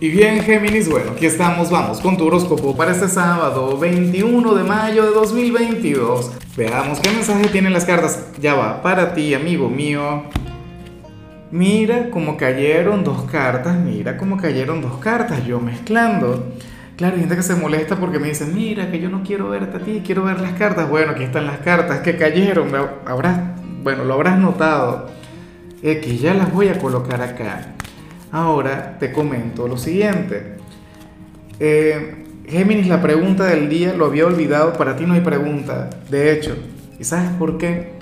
Y bien, Géminis, bueno, aquí estamos, vamos con tu horóscopo para este sábado 21 de mayo de 2022. Veamos qué mensaje tienen las cartas. Ya va, para ti, amigo mío. Mira cómo cayeron dos cartas, mira cómo cayeron dos cartas, yo mezclando. Claro, hay gente que se molesta porque me dicen, mira, que yo no quiero verte a ti, quiero ver las cartas. Bueno, aquí están las cartas que cayeron, habrás, bueno, lo habrás notado. X, ya las voy a colocar acá. Ahora te comento lo siguiente. Eh, Géminis, la pregunta del día lo había olvidado, para ti no hay pregunta, de hecho. ¿Y sabes por qué?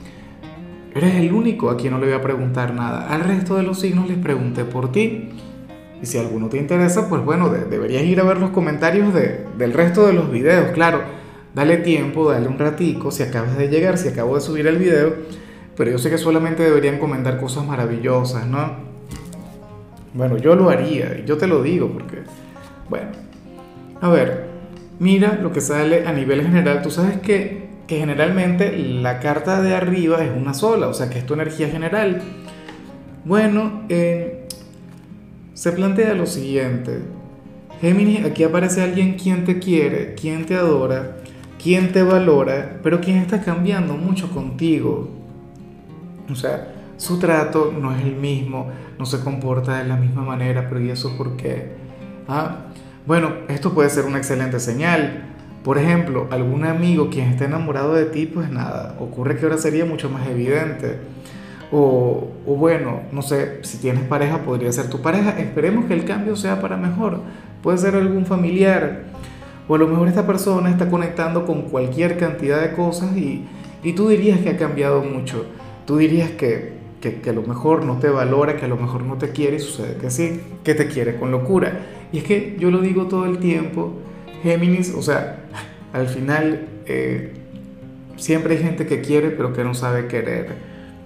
Eres el único a quien no le voy a preguntar nada. Al resto de los signos les pregunté por ti. Y si alguno te interesa, pues bueno, deberías ir a ver los comentarios del resto de los videos. Claro, dale tiempo, dale un ratico, si acabas de llegar, si acabo de subir el video. Pero yo sé que solamente deberían comentar cosas maravillosas, ¿no? Bueno, yo lo haría, yo te lo digo porque, bueno, a ver, mira lo que sale a nivel general. Tú sabes que, que generalmente la carta de arriba es una sola, o sea que es tu energía general. Bueno, eh, se plantea lo siguiente. Géminis, aquí aparece alguien quien te quiere, quien te adora, quien te valora, pero quien está cambiando mucho contigo. O sea, su trato no es el mismo, no se comporta de la misma manera, pero ¿y eso por qué? Ah, bueno, esto puede ser una excelente señal. Por ejemplo, algún amigo quien esté enamorado de ti, pues nada, ocurre que ahora sería mucho más evidente. O, o, bueno, no sé, si tienes pareja, podría ser tu pareja. Esperemos que el cambio sea para mejor. Puede ser algún familiar. O a lo mejor esta persona está conectando con cualquier cantidad de cosas y, y tú dirías que ha cambiado mucho. Tú dirías que que, a lo mejor no te valora, que a lo mejor no te quiere y sucede que sí, que te quiere con locura. Y es que yo lo digo todo el tiempo, Géminis, o sea, al final eh, siempre hay gente que quiere pero que no sabe querer,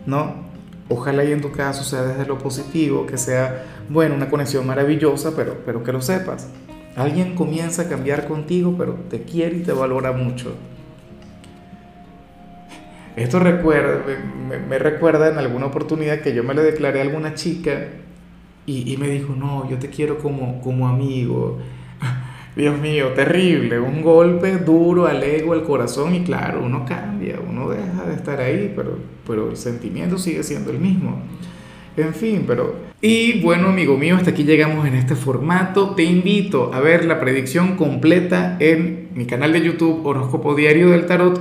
¿no? Ojalá y en tu caso sea desde lo positivo, que sea, bueno, una conexión maravillosa, pero, pero que lo sepas. Alguien comienza a cambiar contigo, pero te quiere y te valora mucho. Esto recuerda, me, recuerda en alguna oportunidad que yo me le declaré a alguna chica y, me dijo, no, yo te quiero como, como amigo. Dios mío, terrible, un golpe duro al ego, al corazón y claro, uno cambia, uno deja de estar ahí, pero, pero el sentimiento sigue siendo el mismo. En fin, pero... Y bueno, amigo mío, hasta aquí llegamos en este formato. Te invito a ver la predicción completa en mi canal de YouTube Horóscopo Diario del Tarot